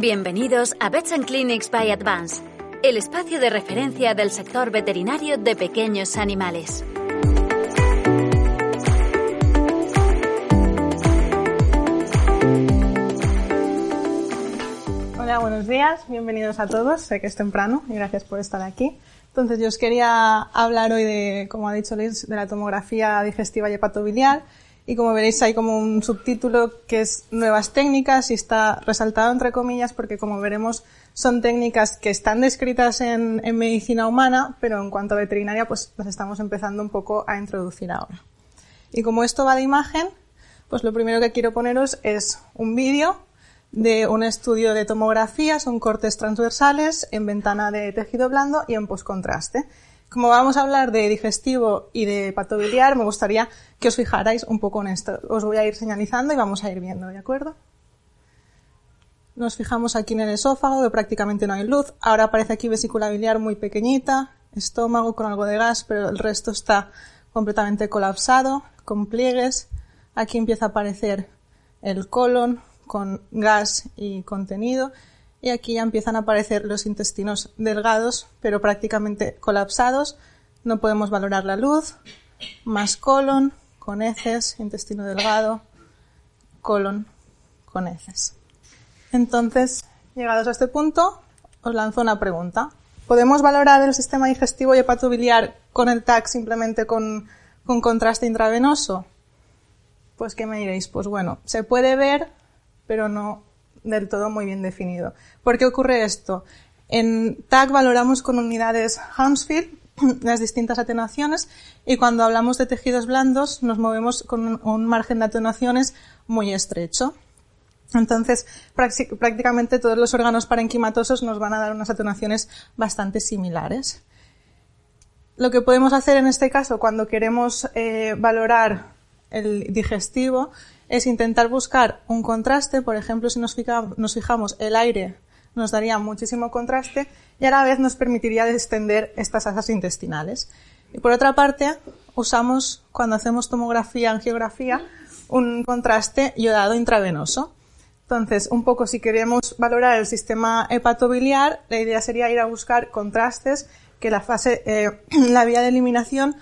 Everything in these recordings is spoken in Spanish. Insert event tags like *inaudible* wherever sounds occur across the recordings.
Bienvenidos a Vets and Clinics by Advance, el espacio de referencia del sector veterinario de pequeños animales. Hola, buenos días, bienvenidos a todos. Sé que es temprano y gracias por estar aquí. Entonces, yo os quería hablar hoy de, como ha dicho Liz, de la tomografía digestiva y hepatobiliar y como veréis hay como un subtítulo que es nuevas técnicas y está resaltado entre comillas porque como veremos son técnicas que están descritas en, medicina humana, pero en cuanto a veterinaria pues las estamos empezando un poco a introducir ahora. Y como esto va de imagen, pues lo primero que quiero poneros es un vídeo de un estudio de tomografía, son cortes transversales en ventana de tejido blando y en postcontraste. Como vamos a hablar de digestivo y de patobiliar, me gustaría que os fijarais un poco en esto. Os voy a ir señalizando y vamos a ir viendo, ¿de acuerdo? Nos fijamos aquí en el esófago, que prácticamente no hay luz. Ahora aparece aquí vesícula biliar muy pequeñita, estómago con algo de gas, pero el resto está completamente colapsado, con pliegues. Aquí empieza a aparecer el colon con gas y contenido y aquí ya empiezan a aparecer los intestinos delgados, pero prácticamente colapsados. No podemos valorar la luz, más colon con heces, intestino delgado, colon con heces. Entonces, llegados a este punto, os lanzo una pregunta. ¿Podemos valorar el sistema digestivo y hepatobiliar con el TAC simplemente con, con contraste intravenoso? Pues, ¿qué me diréis? Pues bueno, se puede ver, pero no del todo muy bien definido. ¿Por qué ocurre esto? En TAC valoramos con unidades Hounsfield *clears throat* las distintas atenuaciones y cuando hablamos de tejidos blandos nos movemos con un margen de atenuaciones muy estrecho. Entonces, prácticamente todos los órganos parenquimatosos nos van a dar unas atenuaciones bastante similares. Lo que podemos hacer en este caso cuando queremos eh, valorar el digestivo es intentar buscar un contraste, por ejemplo, si nos fijamos, el aire nos daría muchísimo contraste y a la vez nos permitiría extender estas asas intestinales. Y por otra parte, usamos, cuando hacemos tomografía, angiografía, un contraste iodado intravenoso. Entonces, un poco si queremos valorar el sistema hepatobiliar, la idea sería ir a buscar contrastes que la fase, eh, *clears throat* la vía de eliminación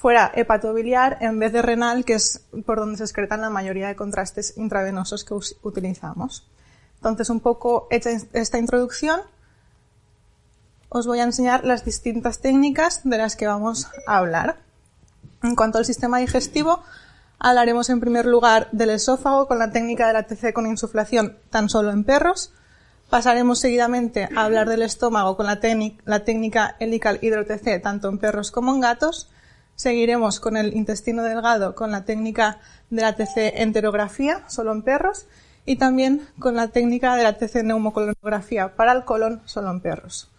fuera hepatobiliar en vez de renal, que es por donde se excretan la mayoría de contrastes intravenosos que utilizamos. Entonces, un poco hecha esta introducción, os voy a enseñar las distintas técnicas de las que vamos a hablar. En cuanto al sistema digestivo, hablaremos en primer lugar del esófago con la técnica de la TC con insuflación tan solo en perros. Pasaremos seguidamente a hablar del estómago con la, la técnica helical hidro-TC tanto en perros como en gatos Seguiremos con el intestino delgado con la técnica de la TC enterografía, solo en perros, y también con la técnica de la TC neumocolonografía para el colon, solo en perros.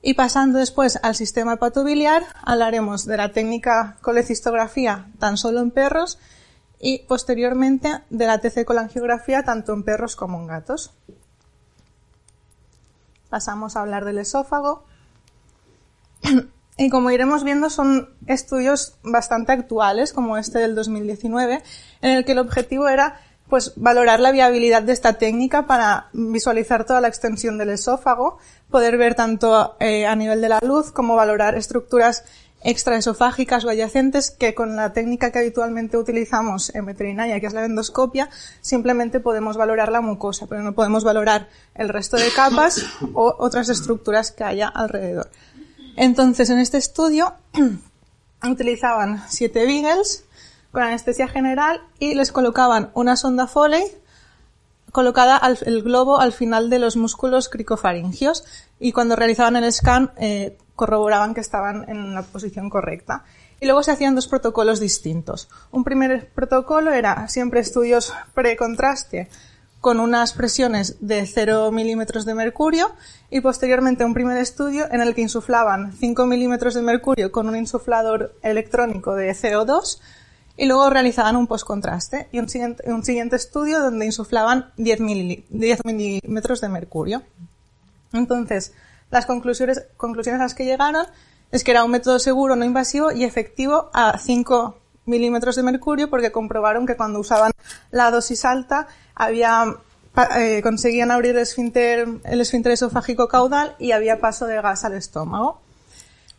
Y pasando después al sistema hepatobiliar, hablaremos de la técnica colecistografía tan solo en perros y posteriormente de la TC colangiografía tanto en perros como en gatos. Pasamos a hablar del esófago. *clears throat* Y como iremos viendo, son estudios bastante actuales, como este del 2019, en el que el objetivo era pues valorar la viabilidad de esta técnica para visualizar toda la extensión del esófago, poder ver tanto eh, a nivel de la luz como valorar estructuras extraesofágicas o adyacentes que con la técnica que habitualmente utilizamos en veterinaria, que es la endoscopia, simplemente podemos valorar la mucosa, pero no podemos valorar el resto de capas o otras estructuras que haya alrededor. Entonces, en este estudio *clears throat* utilizaban siete Beagles con anestesia general y les colocaban una sonda Foley colocada al, el globo al final de los músculos cricofaringios y cuando realizaban el scan eh, corroboraban que estaban en la posición correcta. Y luego se hacían dos protocolos distintos. Un primer protocolo era siempre estudios pre-contraste con unas presiones de 0 milímetros de mercurio y posteriormente un primer estudio en el que insuflaban 5 milímetros de mercurio con un insuflador electrónico de CO2 y luego realizaban un postcontraste y un siguiente, un siguiente estudio donde insuflaban 10, 10 milímetros de mercurio. Entonces, las conclusiones, conclusiones a las que llegaron es que era un método seguro, no invasivo y efectivo a 5 milímetros de mercurio porque comprobaron que cuando usaban la dosis alta había eh, conseguían abrir el esfínter, el esfínter esofágico caudal y había paso de gas al estómago.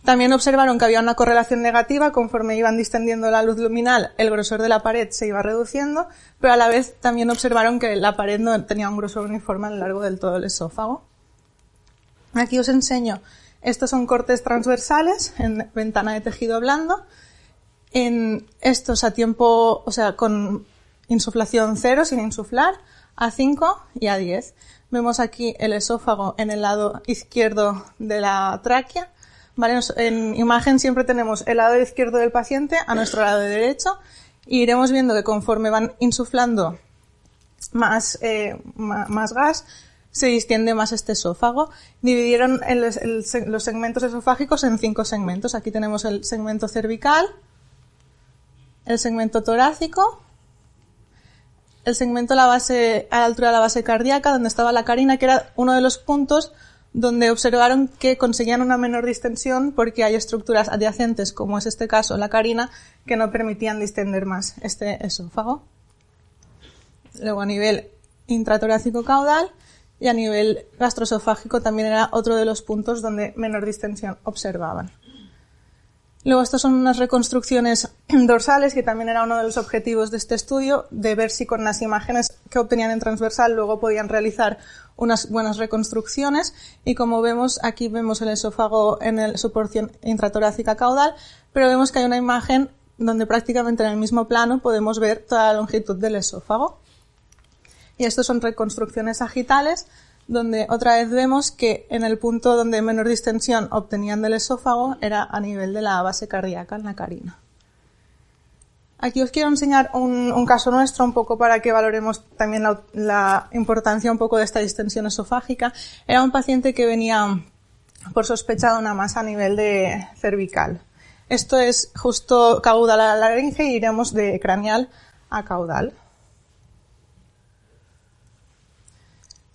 También observaron que había una correlación negativa conforme iban distendiendo la luz luminal, el grosor de la pared se iba reduciendo, pero a la vez también observaron que la pared no tenía un grosor uniforme a lo largo del todo el esófago. Aquí os enseño, estos son cortes transversales en ventana de tejido blando. En estos a tiempo, o sea, con insuflación cero, sin insuflar, a 5 y a 10. Vemos aquí el esófago en el lado izquierdo de la tráquea ¿vale? En imagen siempre tenemos el lado izquierdo del paciente a nuestro lado derecho y iremos viendo que conforme van insuflando más, eh, más gas, se distiende más este esófago. Dividieron los segmentos esofágicos en cinco segmentos. Aquí tenemos el segmento cervical, el segmento torácico, el segmento a la base, a altura de la base cardíaca, donde estaba la carina, que era uno de los puntos donde observaron que conseguían una menor distensión porque hay estructuras adyacentes, como es este caso, la carina, que no permitían distender más este esófago. Luego a nivel intratorácico caudal y a nivel gastroesofágico también era otro de los puntos donde menor distensión observaban. Luego, estas son unas reconstrucciones *clears throat* dorsales, que también era uno de los objetivos de este estudio, de ver si con las imágenes que obtenían en transversal luego podían realizar unas buenas reconstrucciones. Y como vemos, aquí vemos el esófago en su porción intratorácica caudal, pero vemos que hay una imagen donde prácticamente en el mismo plano podemos ver toda la longitud del esófago. Y estos son reconstrucciones sagitales donde otra vez vemos que en el punto donde menor distensión obtenían del esófago era a nivel de la base cardíaca en la carina. Aquí os quiero enseñar un, caso nuestro un poco para que valoremos también la, importancia un poco de esta distensión esofágica. Era un paciente que venía por sospecha de una masa a nivel de cervical. Esto es justo caudal a la laringe y iremos de craneal a caudal.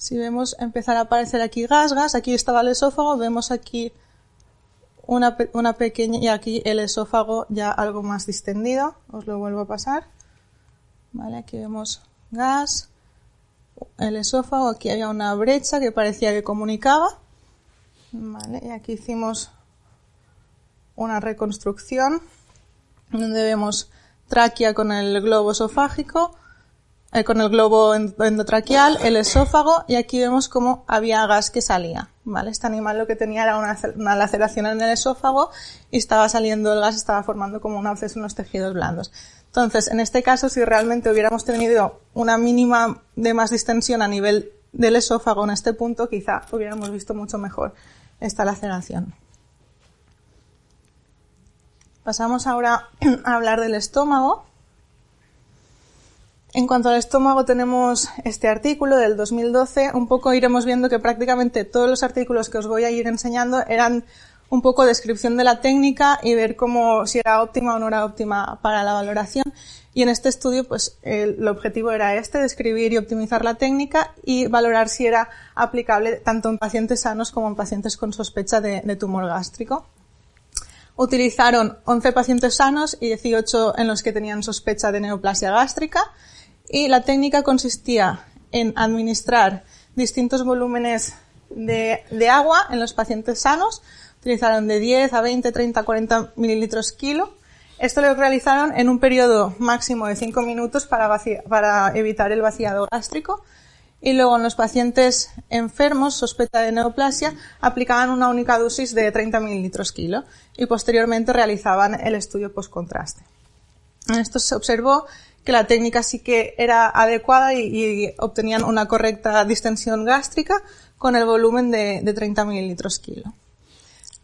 Si vemos empezar a aparecer aquí gasgas, aquí estaba el esófago, vemos aquí una, una pequeña, y aquí el esófago ya algo más distendido, os lo vuelvo a pasar. Vale, aquí vemos gas, el esófago, aquí había una brecha que parecía que comunicaba. Vale, y aquí hicimos una reconstrucción donde vemos tráquea con el globo esofágico, eh, con el globo endotraqueal, el esófago, y aquí vemos cómo había gas que salía. ¿vale? Este animal lo que tenía era una, una, laceración en el esófago y estaba saliendo el gas, estaba formando como un absceso en los tejidos blandos. Entonces, en este caso, si realmente hubiéramos tenido una mínima de más distensión a nivel del esófago en este punto, quizá hubiéramos visto mucho mejor esta laceración. Pasamos ahora *clears throat* a hablar del estómago. En cuanto al estómago tenemos este artículo del 2012. Un poco iremos viendo que prácticamente todos los artículos que os voy a ir enseñando eran un poco descripción de la técnica y ver cómo si era óptima o no era óptima para la valoración. Y en este estudio, pues el, objetivo era este, describir y optimizar la técnica y valorar si era aplicable tanto en pacientes sanos como en pacientes con sospecha de, de tumor gástrico. Utilizaron 11 pacientes sanos y 18 en los que tenían sospecha de neoplasia gástrica y la técnica consistía en administrar distintos volúmenes de, de, agua en los pacientes sanos. Utilizaron de 10 a 20, 30, 40 mililitros kilo. Esto lo realizaron en un periodo máximo de 5 minutos para, para evitar el vaciado gástrico. Y luego en los pacientes enfermos, sospecha de neoplasia, aplicaban una única dosis de 30 mililitros kilo y posteriormente realizaban el estudio post-contraste. Esto se observó que la técnica sí que era adecuada y, obtenían una correcta distensión gástrica con el volumen de, de 30 mililitros kilo.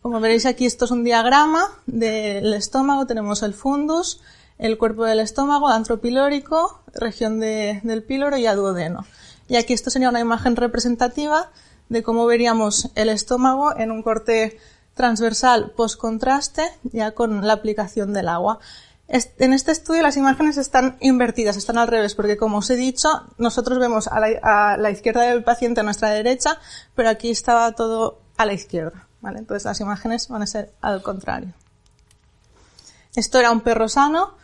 Como veréis aquí, esto es un diagrama del estómago. Tenemos el fundus, el cuerpo del estómago, antropilórico, región del píloro y aduodeno. Y aquí esto sería una imagen representativa de cómo veríamos el estómago en un corte transversal post-contraste ya con la aplicación del agua. En este estudio las imágenes están invertidas, están al revés, porque como os he dicho, nosotros vemos a la, izquierda del paciente a nuestra derecha, pero aquí estaba todo a la izquierda, ¿vale? Entonces las imágenes van a ser al contrario. Esto era un perro sano,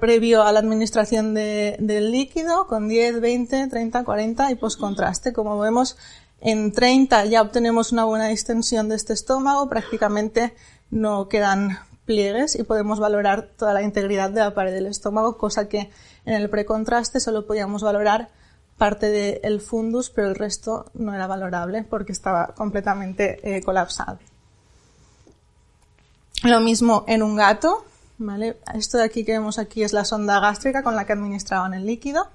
previo a la administración del líquido con 10, 20, 30, 40 y postcontraste. Como vemos, en 30 ya obtenemos una buena distensión de este estómago, prácticamente no quedan pliegues y podemos valorar toda la integridad de la pared del estómago, cosa que en el precontraste solo podíamos valorar parte del fundus, pero el resto no era valorable porque estaba completamente eh, colapsado. Lo mismo en un gato, ¿vale? Esto de aquí que vemos aquí es la sonda gástrica con la que administraban el líquido.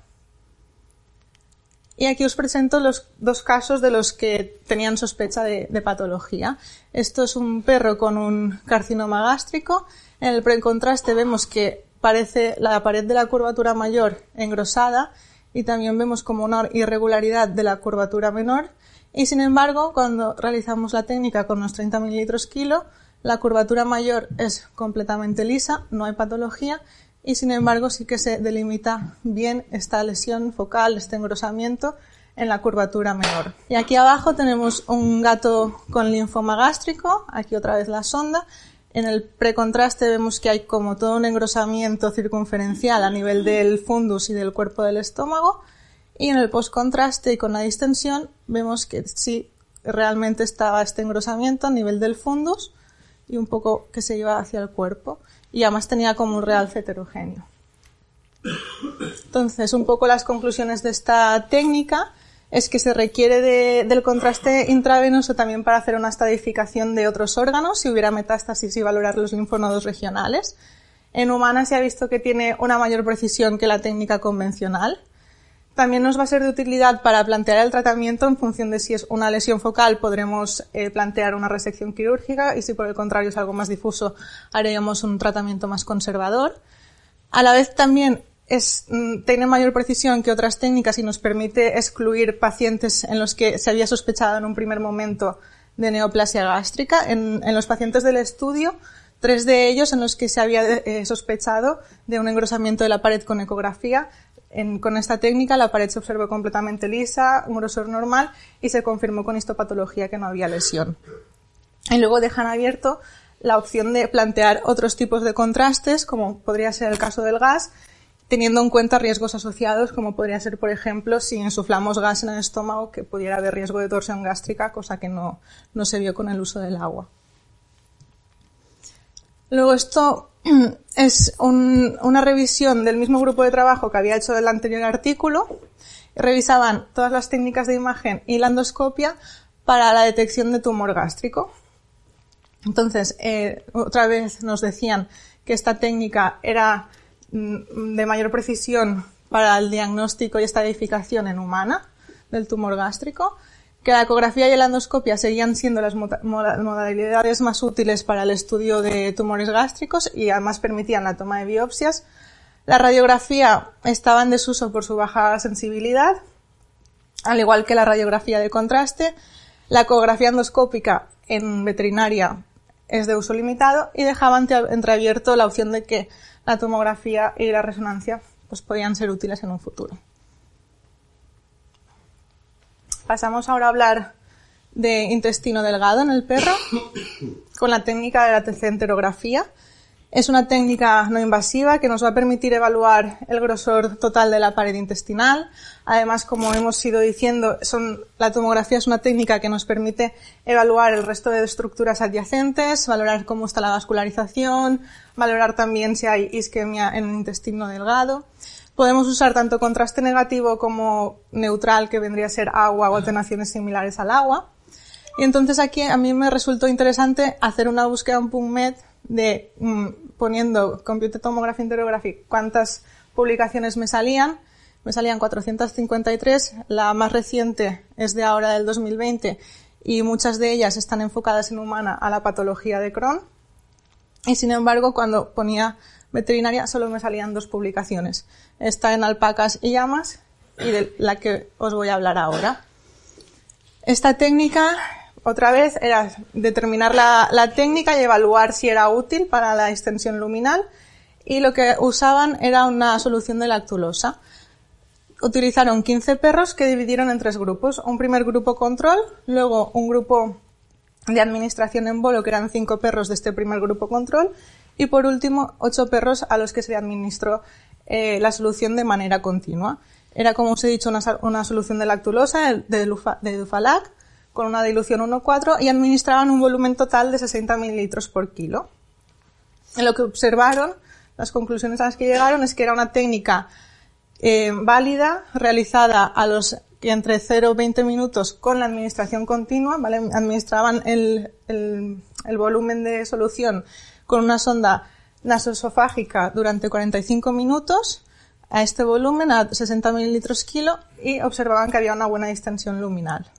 Y aquí os presento los dos casos de los que tenían sospecha de, patología. Esto es un perro con un carcinoma gástrico. En el precontraste vemos que parece la pared de la curvatura mayor engrosada y también vemos como una irregularidad de la curvatura menor. Y sin embargo, cuando realizamos la técnica con unos 30 mililitros kilo, la curvatura mayor es completamente lisa, no hay patología y sin embargo sí que se delimita bien esta lesión focal, este engrosamiento en la curvatura menor. Y aquí abajo tenemos un gato con linfoma gástrico, aquí otra vez la sonda. En el precontraste vemos que hay como todo un engrosamiento circunferencial a nivel del fundus y del cuerpo del estómago. Y en el postcontraste y con la distensión vemos que sí realmente estaba este engrosamiento a nivel del fundus y un poco que se iba hacia el cuerpo y además tenía como un realce heterogéneo. Entonces, un poco las conclusiones de esta técnica es que se requiere del contraste intravenoso también para hacer una estadificación de otros órganos, si hubiera metástasis y valorar los linfonodos regionales. En humanas se ha visto que tiene una mayor precisión que la técnica convencional. También nos va a ser de utilidad para plantear el tratamiento en función de si es una lesión focal, podremos eh, plantear una resección quirúrgica y si por el contrario es algo más difuso, haríamos un tratamiento más conservador. A la vez también es, mm, tiene mayor precisión que otras técnicas y nos permite excluir pacientes en los que se había sospechado en un primer momento de neoplasia gástrica. En, los pacientes del estudio, tres de ellos en los que se había eh, sospechado de un engrosamiento de la pared con ecografía con esta técnica la pared se observó completamente lisa, un grosor normal y se confirmó con histopatología que no había lesión. Y luego dejan abierto la opción de plantear otros tipos de contrastes, como podría ser el caso del gas, teniendo en cuenta riesgos asociados, como podría ser, por ejemplo, si insuflamos gas en el estómago, que pudiera haber riesgo de torsión gástrica, cosa que no, no se vio con el uso del agua. Luego esto es una revisión del mismo grupo de trabajo que había hecho el anterior artículo. Revisaban todas las técnicas de imagen y la endoscopia para la detección de tumor gástrico. Entonces, eh, otra vez nos decían que esta técnica era mm, de mayor precisión para el diagnóstico y estadificación en humana del tumor gástrico que la ecografía y la endoscopia seguían siendo las modalidades más útiles para el estudio de tumores gástricos y además permitían la toma de biopsias. La radiografía estaba en desuso por su baja sensibilidad, al igual que la radiografía de contraste. La ecografía endoscópica en veterinaria es de uso limitado y dejaban entreabierto la opción de que la tomografía y la resonancia pues, podían ser útiles en un futuro. Pasamos ahora a hablar de intestino delgado en el perro con la técnica de la enterografía. Es una técnica no invasiva que nos va a permitir evaluar el grosor total de la pared intestinal. Además, como hemos ido diciendo, son, la tomografía es una técnica que nos permite evaluar el resto de estructuras adyacentes, valorar cómo está la vascularización, valorar también si hay isquemia en el intestino delgado. Podemos usar tanto contraste negativo como neutral, que vendría a ser agua o alternaciones similares al agua. Y entonces aquí a mí me resultó interesante hacer una búsqueda en PubMed de mm, poniendo Computer Tomography Interography cuántas publicaciones me salían. Me salían 453, la más reciente es de ahora del 2020 y muchas de ellas están enfocadas en humana a la patología de Crohn. Y sin embargo, cuando ponía veterinaria solo me salían dos publicaciones. Está en alpacas y llamas y de la que os voy a hablar ahora. Esta técnica, otra vez, era determinar la, la técnica y evaluar si era útil para la extensión luminal y lo que usaban era una solución de lactulosa. Utilizaron 15 perros que dividieron en tres grupos. Un primer grupo control, luego un grupo de administración en bolo, que eran cinco perros de este primer grupo control, Y por último, ocho perros a los que se administró eh, la solución de manera continua. Era, como os he dicho, una, solución de lactulosa, de, Dufalac, con una dilución 1,4 y administraban un volumen total de 60 mililitros por kilo. En lo que observaron, las conclusiones a las que llegaron es que era una técnica eh, válida, realizada a los entre 0 y 20 minutos con la administración continua. Administraban el, el volumen de solución con una sonda nasosofágica durante 45 minutos a este volumen, a 60 mililitros kilo, y observaban que había una buena distensión luminal.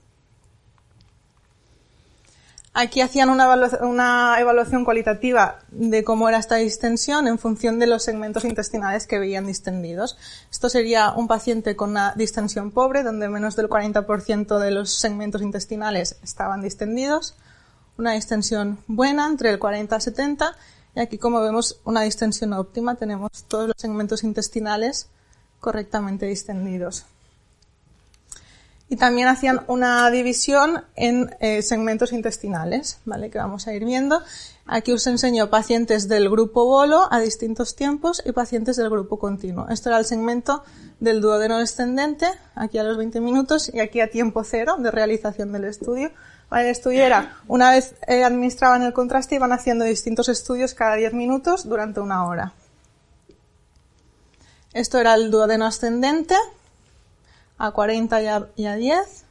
Aquí hacían una, evaluación cualitativa de cómo era esta distensión en función de los segmentos intestinales que veían distendidos. Esto sería un paciente con una distensión pobre, donde menos del 40% de los segmentos intestinales estaban distendidos. Una distensión buena, entre el 40 y 70. Y aquí, como vemos, una distensión óptima. Tenemos todos los segmentos intestinales correctamente distendidos y también hacían una división en eh, segmentos intestinales, ¿vale? Que vamos a ir viendo. Aquí os enseño pacientes del grupo bolo a distintos tiempos y pacientes del grupo continuo. Esto era el segmento del duodeno descendente, aquí a los 20 minutos y aquí a tiempo cero de realización del estudio. Era, una vez eh, administraban el contraste, iban haciendo distintos estudios cada 10 minutos durante una hora. Esto era el duodeno ascendente, a 40 y a, 10,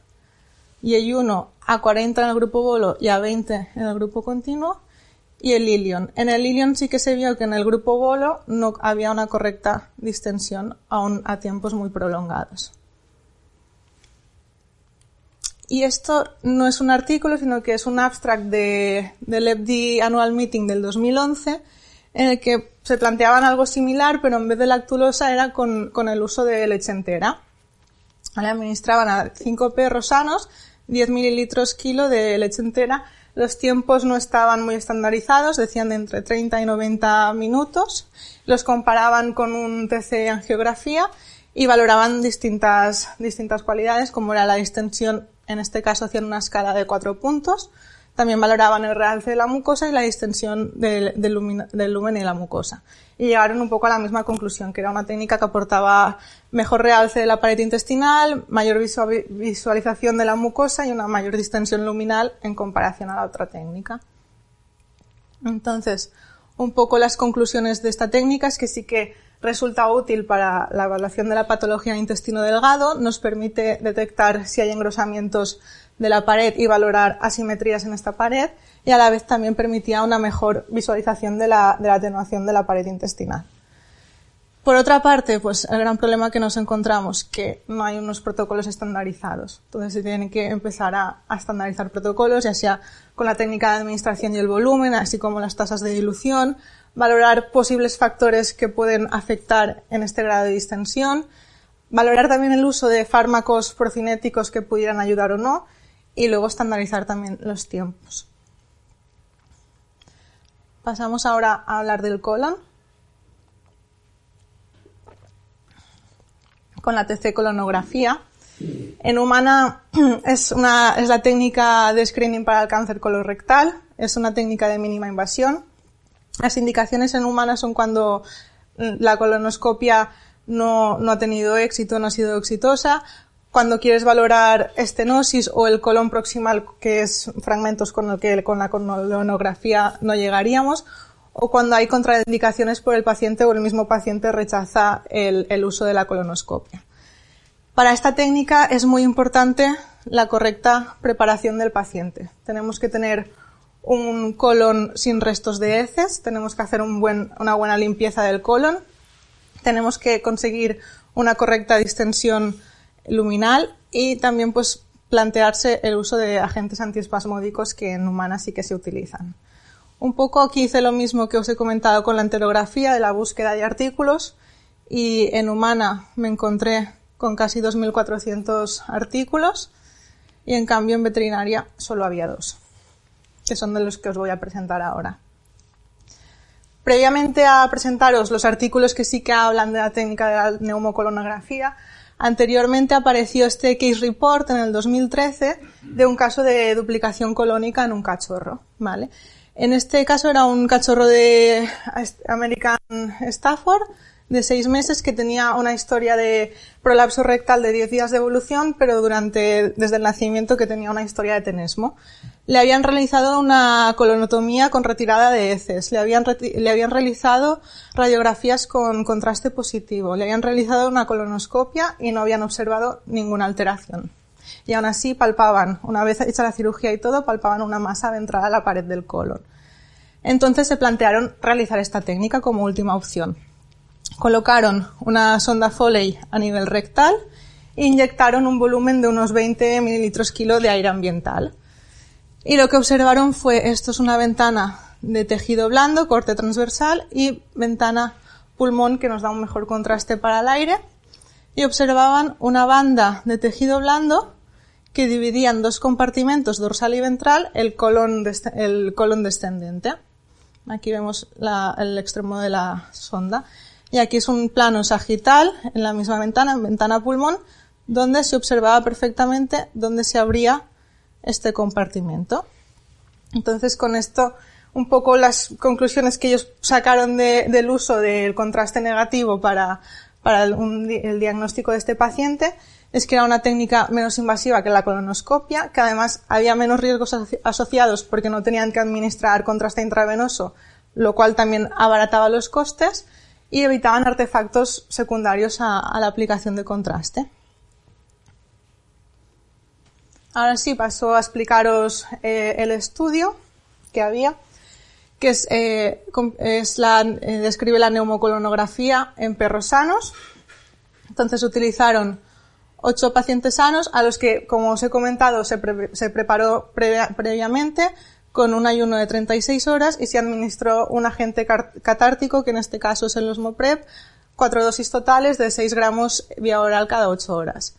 y el 1 a 40 en el grupo bolo y a 20 en el grupo continuo, y el ilion. En el ilion sí que se vio que en el grupo bolo no había una correcta distensión aún a tiempos muy prolongados. Y esto no es un artículo, sino que es un abstract de, del EBD Annual Meeting del 2011, en el que se planteaban algo similar, pero en vez de lactulosa era con, con el uso de leche entera. Administraban a cinco perros sanos 10 mililitros kilo de leche entera. Los tiempos no estaban muy estandarizados, decían de entre 30 y 90 minutos. Los comparaban con un TC en geografía y valoraban distintas, distintas cualidades, como era la distensión, en este caso hacían una escala de cuatro puntos, también valoraban el realce de la mucosa y la distensión del, lumen, y la mucosa. Y llegaron un poco a la misma conclusión, que era una técnica que aportaba mejor realce de la pared intestinal, mayor visualización de la mucosa y una mayor distensión luminal en comparación a la otra técnica. Entonces, un poco las conclusiones de esta técnica es que sí que resulta útil para la evaluación de la patología intestino delgado, nos permite detectar si hay engrosamientos de la pared y valorar asimetrías en esta pared y a la vez también permitía una mejor visualización de la, de la atenuación de la pared intestinal. Por otra parte, pues el gran problema que nos encontramos que no hay unos protocolos estandarizados. Entonces se tienen que empezar a, a, estandarizar protocolos, ya sea con la técnica de administración y el volumen, así como las tasas de dilución, valorar posibles factores que pueden afectar en este grado de distensión, valorar también el uso de fármacos procinéticos que pudieran ayudar o no, y luego estandarizar también los tiempos. Pasamos ahora a hablar del colon. Con la TC colonografía. En humana *clears throat* es, una, es la técnica de screening para el cáncer colorectal. Es una técnica de mínima invasión. Las indicaciones en humana son cuando la colonoscopia no, no ha tenido éxito, no ha sido exitosa, cuando quieres valorar estenosis o el colon proximal, que es fragmentos con el que con la colonografía no llegaríamos, o cuando hay contraindicaciones por el paciente o el mismo paciente rechaza el, el uso de la colonoscopia. Para esta técnica es muy importante la correcta preparación del paciente. Tenemos que tener un colon sin restos de heces, tenemos que hacer una buena limpieza del colon, tenemos que conseguir una correcta distensión luminal y también pues plantearse el uso de agentes antiespasmódicos que en humanas sí que se utilizan. Un poco aquí hice lo mismo que os he comentado con la enterografía de la búsqueda de artículos y en humana me encontré con casi 2.400 artículos y en cambio en veterinaria solo había dos, que son de los que os voy a presentar ahora. Previamente a presentaros los artículos que sí que hablan de la técnica de la neumocolonografía, Anteriormente apareció este case report en el 2013 de un caso de duplicación colónica en un cachorro, ¿vale? En este caso era un cachorro de American Stafford de seis meses que tenía una historia de prolapso rectal de 10 días de evolución, pero durante, desde el nacimiento que tenía una historia de tenesmo. Le habían realizado una colonotomía con retirada de heces, le habían, le habían realizado radiografías con contraste positivo, le habían realizado una colonoscopia y no habían observado ninguna alteración. Y aún así palpaban, una vez hecha la cirugía y todo, palpaban una masa ventral a la pared del colon. Entonces se plantearon realizar esta técnica como última opción. Colocaron una sonda Foley a nivel rectal e inyectaron un volumen de unos 20 mililitros kilo de aire ambiental. Y lo que observaron fue, esto es una ventana de tejido blando, corte transversal y ventana pulmón que nos da un mejor contraste para el aire. Y observaban una banda de tejido blando que dividía en dos compartimentos dorsal y ventral el colon, el colon descendente. Aquí vemos el extremo de la sonda. Y aquí es un plano sagital en la misma ventana, en ventana pulmón, donde se observaba perfectamente dónde se abría este compartimento. Entonces, con esto, un poco las conclusiones que ellos sacaron del uso del contraste negativo para, para el diagnóstico de este paciente es que era una técnica menos invasiva que la colonoscopia, que además había menos riesgos asociados porque no tenían que administrar contraste intravenoso, lo cual también abarataba los costes y evitaban artefactos secundarios a, la aplicación de contraste. Ahora sí paso a explicaros eh, el estudio que había, que es, eh, es la, eh, describe la neumocolonografía en perros sanos. Entonces utilizaron ocho pacientes sanos a los que, como os he comentado, se preparó previamente con un ayuno de 36 horas y se administró un agente catártico, que en este caso es el Osmoprep, cuatro dosis totales de 6 gramos vía oral cada 8 horas.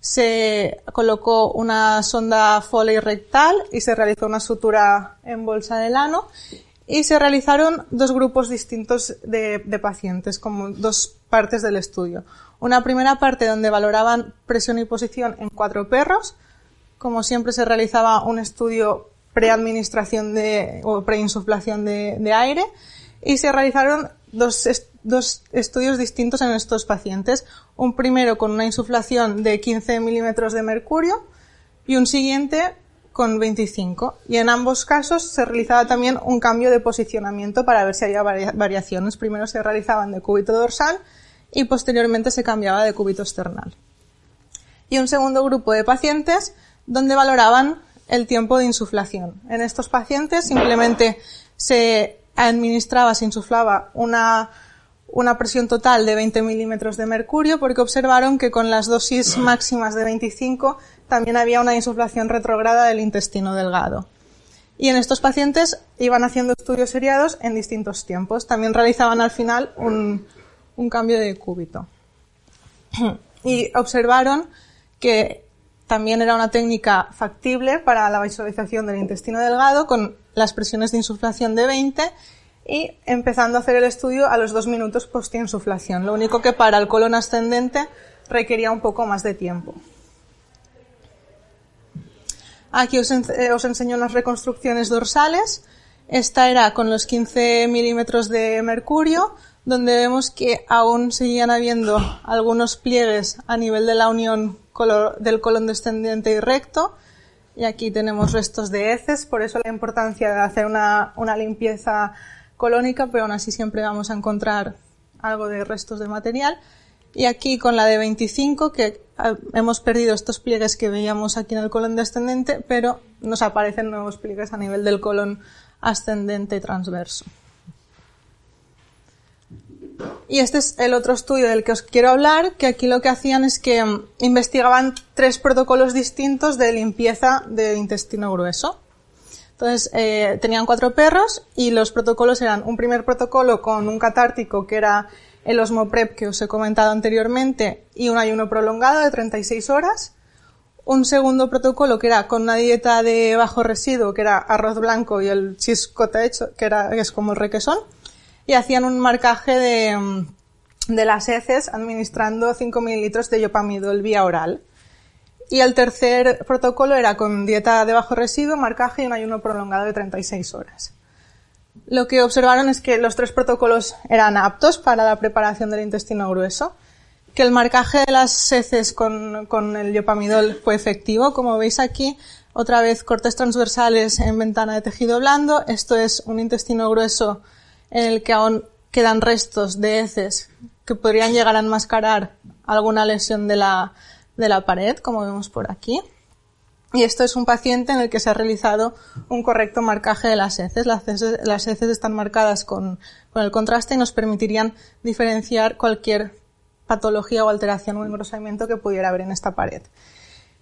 Se colocó una sonda Foley rectal y se realizó una sutura en bolsa del ano y se realizaron dos grupos distintos de, de pacientes, como dos partes del estudio. Una primera parte donde valoraban presión y posición en cuatro perros. Como siempre se realizaba un estudio preadministración de, o preinsuflación de, de aire y se realizaron dos, dos estudios distintos en estos pacientes. Un primero con una insuflación de 15 milímetros de mercurio y un siguiente con 25. Y en ambos casos se realizaba también un cambio de posicionamiento para ver si había variaciones. Primero se realizaban de cúbito dorsal y posteriormente se cambiaba de cúbito external. Y un segundo grupo de pacientes donde valoraban el tiempo de insuflación. En estos pacientes simplemente se administraba, se insuflaba una, una presión total de 20 milímetros de mercurio porque observaron que con las dosis *coughs* máximas de 25 también había una insuflación retrograda del intestino delgado. Y en estos pacientes iban haciendo estudios seriados en distintos tiempos. También realizaban al final un, un cambio de cúbito. *coughs* Y observaron que también era una técnica factible para la visualización del intestino delgado con las presiones de insuflación de 20 y empezando a hacer el estudio a los dos minutos post-insuflación. Lo único que para el colon ascendente requería un poco más de tiempo. Aquí os, eh, os enseño unas reconstrucciones dorsales. Esta era con los 15 milímetros de mercurio, donde vemos que aún seguían habiendo algunos pliegues a nivel de la unión del colon descendente y recto. Y aquí tenemos restos de heces, por eso la importancia de hacer una, una limpieza colónica, pero aún así siempre vamos a encontrar algo de restos de material. Y aquí con la de 25, que ah, hemos perdido estos pliegues que veíamos aquí en el colon descendente, pero nos aparecen nuevos pliegues a nivel del colon ascendente y transverso. Y este es el otro estudio del que os quiero hablar, que aquí lo que hacían es que mm, investigaban tres protocolos distintos de limpieza del intestino grueso. Entonces, eh, tenían cuatro perros y los protocolos eran un primer protocolo con un catártico que era el Osmoprep que os he comentado anteriormente y un ayuno prolongado de 36 horas. Un segundo protocolo que era con una dieta de bajo residuo, que era arroz blanco y el cheese cottage, que era, que es como el requesón y hacían un marcaje de, mm, de las heces administrando 5 mililitros de yopamidol vía oral. Y el tercer protocolo era con dieta de bajo residuo, marcaje y un ayuno prolongado de 36 horas. lo que observaron es que los tres protocolos eran aptos para la preparación del intestino grueso, que el marcaje de las heces con, con el yopamidol fue efectivo, como veis aquí, otra vez cortes transversales en ventana de tejido blando. Esto es un intestino grueso en el que aún quedan restos de heces que podrían llegar a enmascarar alguna lesión de la, de la pared, como vemos por aquí. Y esto es un paciente en el que se ha realizado un correcto marcaje de las heces. Las heces, las heces están marcadas con, con, el contraste y nos permitirían diferenciar cualquier patología o alteración o engrosamiento que pudiera haber en esta pared.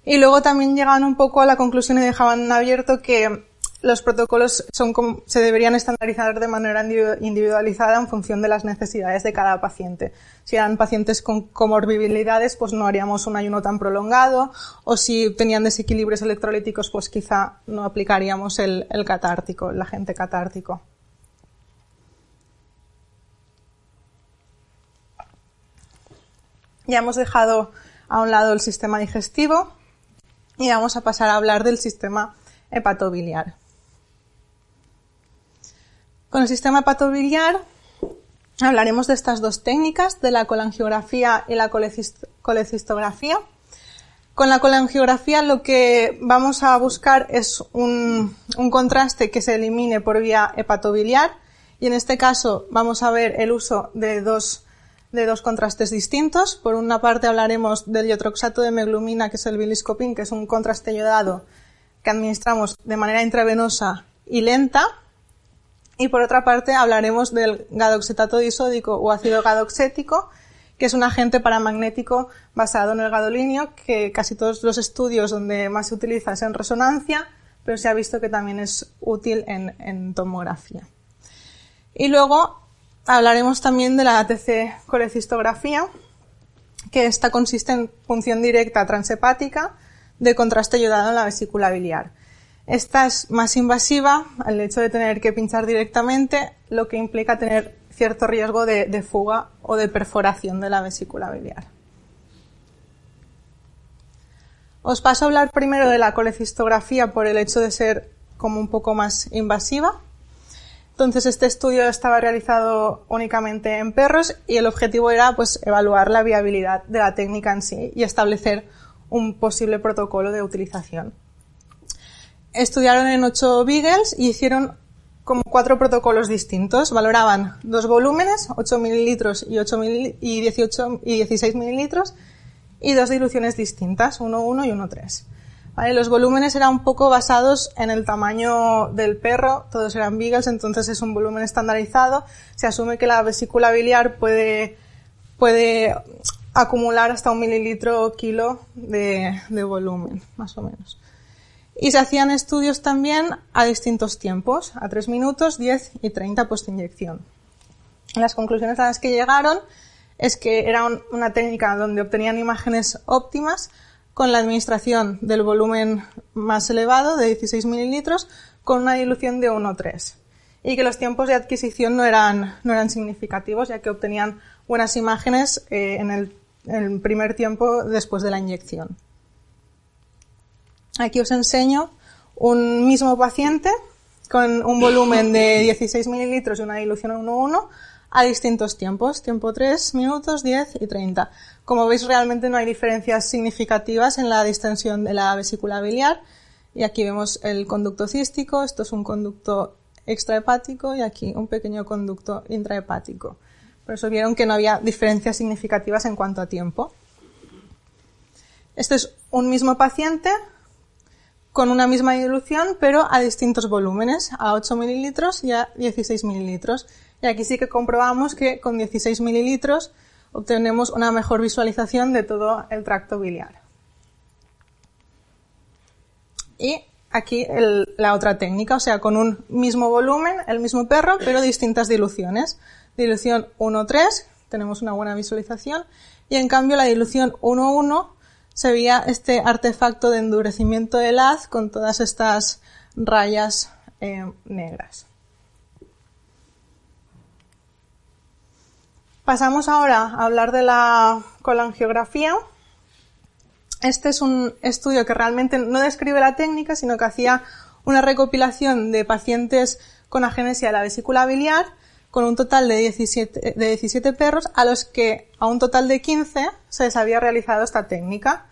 Y luego también llegaban un poco a la conclusión y dejaban abierto que los protocolos son como, se deberían estandarizar de manera individualizada en función de las necesidades de cada paciente. Si eran pacientes con comorbilidades, pues no haríamos un ayuno tan prolongado, o si tenían desequilibrios electrolíticos, pues quizá no aplicaríamos el, el catártico, el agente catártico. Ya hemos dejado a un lado el sistema digestivo y vamos a pasar a hablar del sistema hepatobiliar. Con el sistema hepatobiliar hablaremos de estas dos técnicas, de la colangiografía y la colecistografía. Con la colangiografía lo que vamos a buscar es un, contraste que se elimine por vía hepatobiliar y en este caso vamos a ver el uso de dos, de dos contrastes distintos. Por una parte hablaremos del iotroxato de meglumina, que es el biliscopin, que es un contraste iodado que administramos de manera intravenosa y lenta y por otra parte hablaremos del gadoxetato disódico o ácido gadoxético, que es un agente paramagnético basado en el gadolinio, que casi todos los estudios donde más se utiliza es en resonancia, pero se ha visto que también es útil en, tomografía. Y luego hablaremos también de la ATC colecistografía, que esta consiste en función directa transhepática de contraste ayudado en la vesícula biliar. Esta es más invasiva al hecho de tener que pinchar directamente, lo que implica tener cierto riesgo de, de fuga o de perforación de la vesícula biliar. Os paso a hablar primero de la colecistografía por el hecho de ser como un poco más invasiva. Entonces este estudio estaba realizado únicamente en perros y el objetivo era pues evaluar la viabilidad de la técnica en sí y establecer un posible protocolo de utilización estudiaron en ocho Beagles y hicieron como cuatro protocolos distintos. Valoraban dos volúmenes, 8 mililitros y, 8 mil, y, 18, y 16 mililitros, y dos diluciones distintas, 1,1 y 1,3. ¿Vale? Los volúmenes eran un poco basados en el tamaño del perro, todos eran Beagles, entonces es un volumen estandarizado. Se asume que la vesícula biliar puede, puede acumular hasta un mililitro kilo de, de volumen, más o menos. Y se hacían estudios también a distintos tiempos, a 3 minutos, 10 y 30 post-inyección. Las conclusiones a las que llegaron es que era un, una técnica donde obtenían imágenes óptimas con la administración del volumen más elevado, de 16 mililitros, con una dilución de 1,3. Y que los tiempos de adquisición no eran, no eran significativos, ya que obtenían buenas imágenes eh, en el primer tiempo después de la inyección. Aquí os enseño un mismo paciente con un volumen de 16 mililitros y una dilución 1,1 a distintos tiempos, tiempo 3 minutos, 10 y 30. Como veis, realmente no hay diferencias significativas en la distensión de la vesícula biliar. Y aquí vemos el conducto cístico, esto es un conducto extrahepático y aquí un pequeño conducto intrahepático. Por eso vieron que no había diferencias significativas en cuanto a tiempo. Este es un mismo paciente con una misma dilución, pero a distintos volúmenes, a 8 mililitros y a 16 mililitros. Y aquí sí que comprobamos que con 16 mililitros obtenemos una mejor visualización de todo el tracto biliar. Y aquí la otra técnica, o sea, con un mismo volumen, el mismo perro, pero distintas diluciones. Dilución 1-3, tenemos una buena visualización, y en cambio la dilución 1-1 se veía este artefacto de endurecimiento del haz con todas estas rayas eh, negras. Pasamos ahora a hablar de la colangiografía. Este es un estudio que realmente no describe la técnica, sino que hacía una recopilación de pacientes con agenesia de la vesícula biliar con un total de 17, de 17 perros a los que a un total de 15 se les había realizado esta técnica.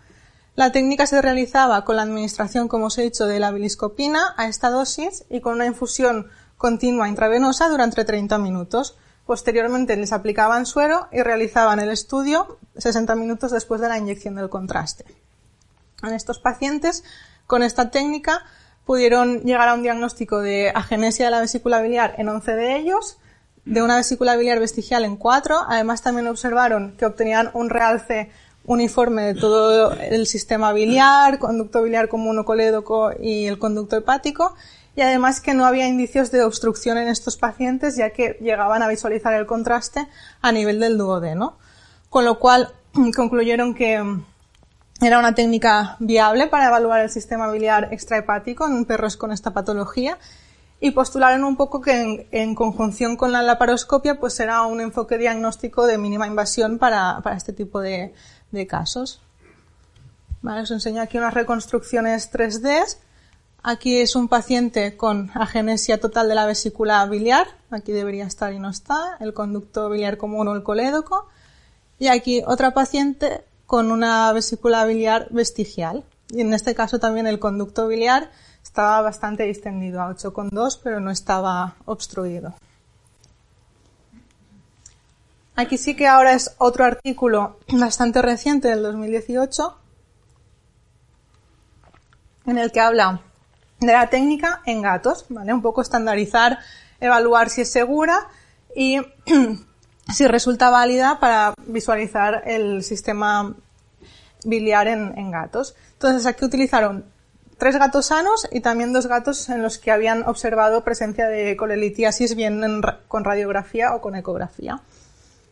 La técnica se realizaba con la administración, como os he dicho, de la biliscopina a esta dosis y con una infusión continua intravenosa durante 30 minutos. Posteriormente les aplicaban suero y realizaban el estudio 60 minutos después de la inyección del contraste. En estos pacientes, con esta técnica, pudieron llegar a un diagnóstico de agenesia de la vesícula biliar en 11 de ellos de una vesícula biliar vestigial en cuatro. Además, también observaron que obtenían un realce uniforme de todo el sistema biliar, conducto biliar común colédoco y el conducto hepático. Y además que no había indicios de obstrucción en estos pacientes, ya que llegaban a visualizar el contraste a nivel del duodeno. Con lo cual, *clears throat* concluyeron que era una técnica viable para evaluar el sistema biliar extrahepático en perros con esta patología y postularon un poco que en, conjunción con la laparoscopia pues será un enfoque diagnóstico de mínima invasión para, este tipo de, casos. os enseño aquí unas reconstrucciones 3D. Aquí es un paciente con agenesia total de la vesícula biliar. Aquí debería estar y no está. El conducto biliar común o el colédoco. Y aquí otra paciente con una vesícula biliar vestigial. Y en este caso también el conducto biliar estaba bastante distendido a 8,2, pero no estaba obstruido. Aquí sí que ahora es otro artículo bastante reciente del 2018 en el que habla de la técnica en gatos, ¿vale? Un poco estandarizar, evaluar si es segura y *clears throat* si resulta válida para visualizar el sistema biliar en, en gatos. Entonces aquí utilizaron tres gatos sanos y también dos gatos en los que habían observado presencia de colelitiasis bien con radiografía o con ecografía.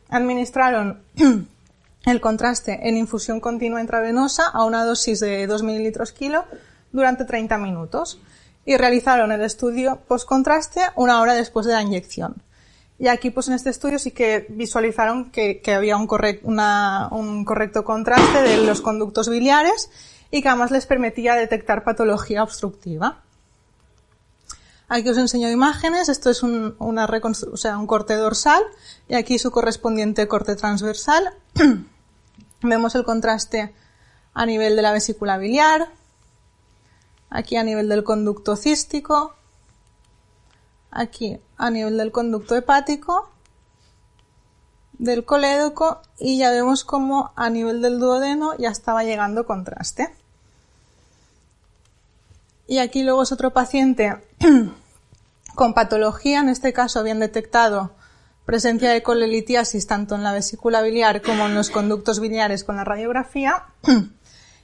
Administraron *clears throat* el contraste en infusión continua intravenosa a una dosis de 2 mililitros kilo durante 30 minutos y realizaron el estudio post-contraste una hora después de la inyección. Y aquí, pues en este estudio sí que visualizaron que, había un, un correcto contraste de los conductos biliares y que además les permitía detectar patología obstructiva. Aquí os enseño imágenes. Esto es un, o sea, un corte dorsal y aquí su correspondiente corte transversal. *clears throat* Vemos el contraste a nivel de la vesícula biliar, aquí a nivel del conducto cístico, aquí a nivel del conducto hepático, del colédoco y ya vemos como a nivel del duodeno ya estaba llegando contraste. Y aquí luego es otro paciente *clears throat* con patología, en este caso habían detectado presencia de colelitiasis tanto en la vesícula biliar como en los conductos biliares con la radiografía. *clears throat*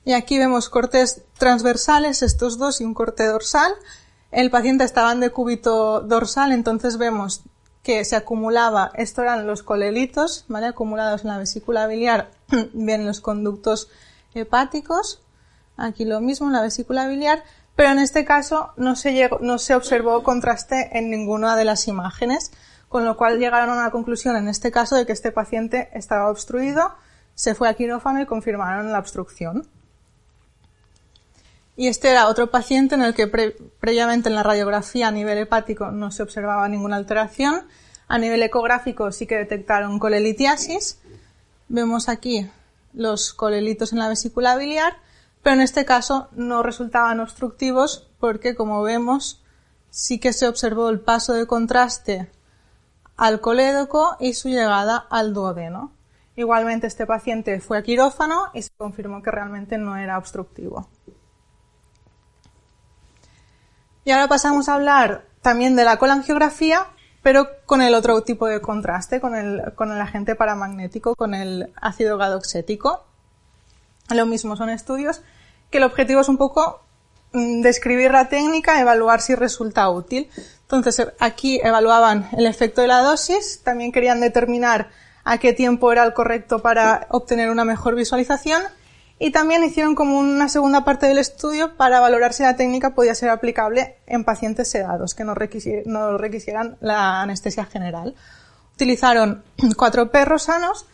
Y aquí vemos cortes transversales, estos dos, y un corte dorsal. El paciente estaba en decúbito dorsal, entonces vemos que se acumulaba, esto eran los colelitos. Acumulados en la vesícula biliar, *clears throat* bien los conductos hepáticos. Aquí lo mismo en la vesícula biliar, pero en este caso no se, observó contraste en ninguna de las imágenes, con lo cual llegaron a una conclusión en este caso de que este paciente estaba obstruido, se fue a quirófano y confirmaron la obstrucción. Y este era otro paciente en el que previamente en la radiografía a nivel hepático no se observaba ninguna alteración. A nivel ecográfico sí que detectaron colelitiasis. Vemos aquí los colelitos en la vesícula biliar pero en este caso no resultaban obstructivos porque, como vemos, sí que se observó el paso de contraste al colédoco y su llegada al duodeno. Igualmente este paciente fue a quirófano y se confirmó que realmente no era obstructivo. Y ahora pasamos a hablar también de la colangiografía, pero con el otro tipo de contraste, con el, agente paramagnético, con el ácido gadoxético. Lo mismo son estudios que el objetivo es un poco mm, describir la técnica, evaluar si resulta útil. Entonces, aquí evaluaban el efecto de la dosis, también querían determinar a qué tiempo era el correcto para obtener una mejor visualización y también hicieron como una segunda parte del estudio para valorar si la técnica podía ser aplicable en pacientes sedados que no, requisieran la anestesia general. Utilizaron cuatro perros sanos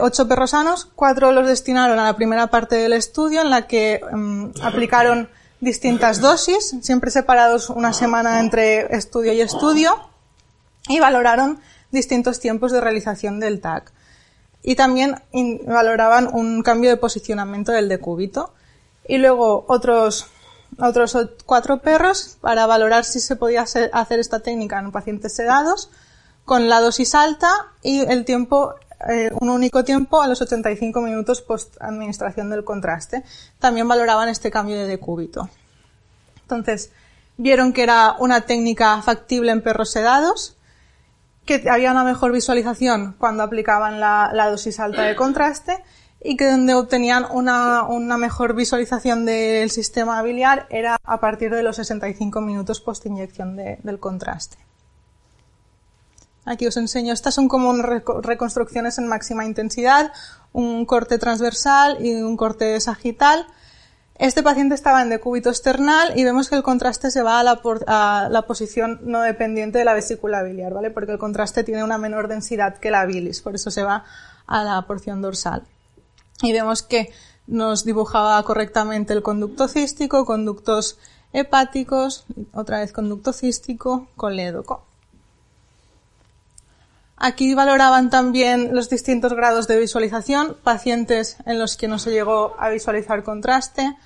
ocho perros sanos, cuatro los destinaron a la primera parte del estudio en la que mm, aplicaron distintas dosis, siempre separados una semana entre estudio y estudio, y valoraron distintos tiempos de realización del TAC. Y también valoraban un cambio de posicionamiento del decúbito. Y luego otros, otros cuatro perros para valorar si se podía hacer esta técnica en pacientes sedados con la dosis alta y el tiempo eh, un único tiempo a los 85 minutos post administración del contraste. También valoraban este cambio de decúbito. Entonces, vieron que era una técnica factible en perros sedados, que había una mejor visualización cuando aplicaban la, dosis alta de contraste y que donde obtenían una, mejor visualización del sistema biliar era a partir de los 65 minutos post inyección del contraste. Aquí os enseño, estas son como reconstrucciones en máxima intensidad, un corte transversal y un corte sagital. Este paciente estaba en decúbito external y vemos que el contraste se va a la, posición no dependiente de la vesícula biliar, ¿vale? Porque el contraste tiene una menor densidad que la bilis, por eso se va a la porción dorsal. Y vemos que nos dibujaba correctamente el conducto cístico, conductos hepáticos, otra vez conducto cístico, colédoco. Aquí valoraban también los distintos grados de visualización, pacientes en los que no se llegó a visualizar contraste,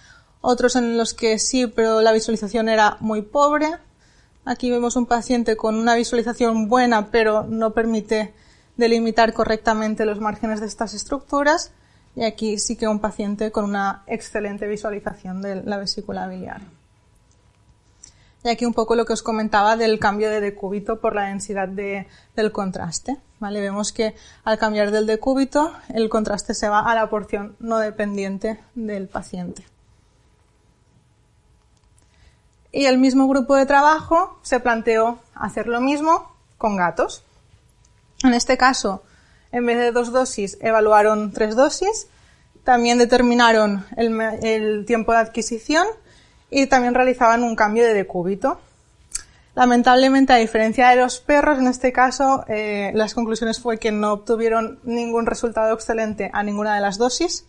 otros en los que sí, pero la visualización era muy pobre. Aquí vemos un paciente con una visualización buena, pero no permite delimitar correctamente los márgenes de estas estructuras. Y aquí sí que un paciente con una excelente visualización de la vesícula biliar. Y aquí un poco lo que os comentaba del cambio de decúbito por la densidad del contraste. ¿vale? Vemos que al cambiar del decúbito, el contraste se va a la porción no dependiente del paciente. Y el mismo grupo de trabajo se planteó hacer lo mismo con gatos. En este caso, en vez de dos dosis, evaluaron tres dosis. También determinaron el tiempo de adquisición y también realizaban un cambio de decúbito. Lamentablemente, a diferencia de los perros, en este caso, eh, las conclusiones fue que no obtuvieron ningún resultado excelente a ninguna de las dosis,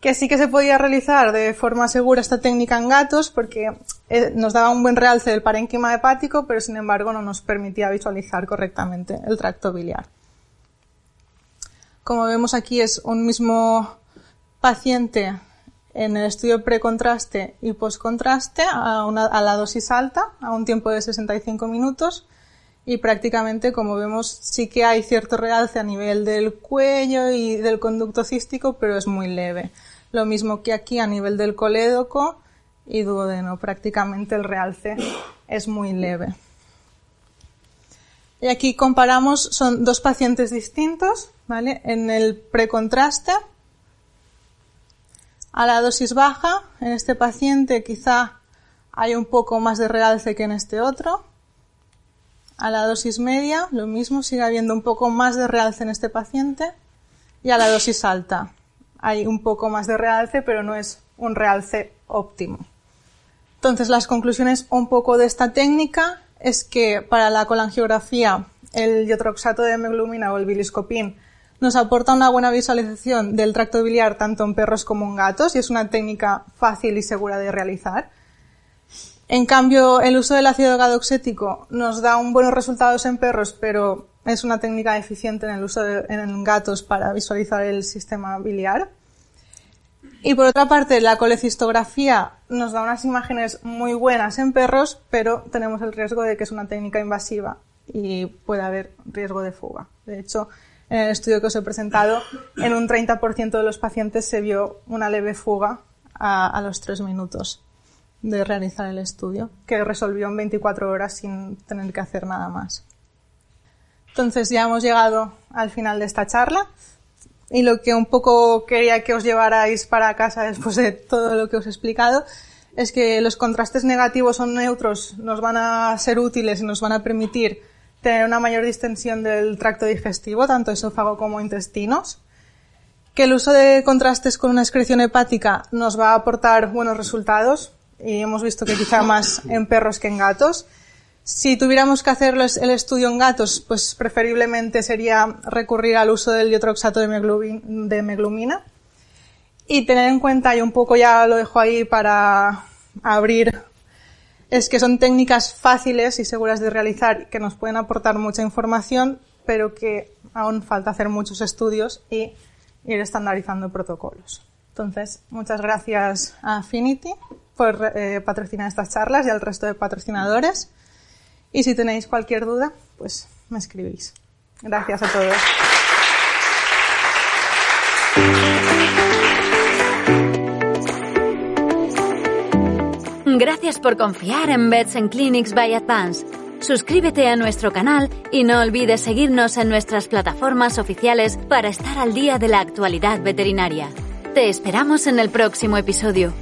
que sí que se podía realizar de forma segura esta técnica en gatos porque eh, nos daba un buen realce del parénquima hepático, pero sin embargo no nos permitía visualizar correctamente el tracto biliar. Como vemos aquí es un mismo paciente en el estudio precontraste y postcontraste a, a la dosis alta, a un tiempo de 65 minutos, y prácticamente, como vemos, sí que hay cierto realce a nivel del cuello y del conducto cístico, pero es muy leve. Lo mismo que aquí a nivel del colédoco y duodeno, prácticamente el realce es muy leve. Y aquí comparamos, son dos pacientes distintos, ¿vale? En el precontraste, a la dosis baja, en este paciente quizá hay un poco más de realce que en este otro. A la dosis media, lo mismo, sigue habiendo un poco más de realce en este paciente. Y a la dosis alta, hay un poco más de realce, pero no es un realce óptimo. Entonces, las conclusiones un poco de esta técnica es que para la colangiografía el diotroxato de meglumina o el biliscopín nos aporta una buena visualización del tracto biliar tanto en perros como en gatos y es una técnica fácil y segura de realizar. En cambio, el uso del ácido gadoxético nos da buenos resultados en perros, pero es una técnica eficiente en el uso en gatos para visualizar el sistema biliar. Y por otra parte, la colecistografía nos da unas imágenes muy buenas en perros, pero tenemos el riesgo de que es una técnica invasiva y puede haber riesgo de fuga. De hecho, en el estudio que os he presentado, en un 30% de los pacientes se vio una leve fuga a, los 3 minutos de realizar el estudio, que resolvió en 24 horas sin tener que hacer nada más. Entonces ya hemos llegado al final de esta charla y lo que un poco quería que os llevarais para casa después de todo lo que os he explicado es que los contrastes negativos o neutros nos van a ser útiles y nos van a permitir tener una mayor distensión del tracto digestivo, tanto esófago como intestinos, que el uso de contrastes con una excreción hepática nos va a aportar buenos resultados, y hemos visto que quizá más en perros que en gatos. Si tuviéramos que hacer el estudio en gatos, pues preferiblemente sería recurrir al uso del diotroxato de, meglumina. Y tener en cuenta, y un poco ya lo dejo ahí para, abrir es que son técnicas fáciles y seguras de realizar que nos pueden aportar mucha información, pero que aún falta hacer muchos estudios y ir estandarizando protocolos. Entonces, muchas gracias a Affinity por eh, patrocinar estas charlas y al resto de patrocinadores. Y si tenéis cualquier duda, pues me escribís. Gracias a todos. Gracias por confiar en Beds and Clinics by Advance. Suscríbete a nuestro canal y no olvides seguirnos en nuestras plataformas oficiales para estar al día de la actualidad veterinaria. Te esperamos en el próximo episodio.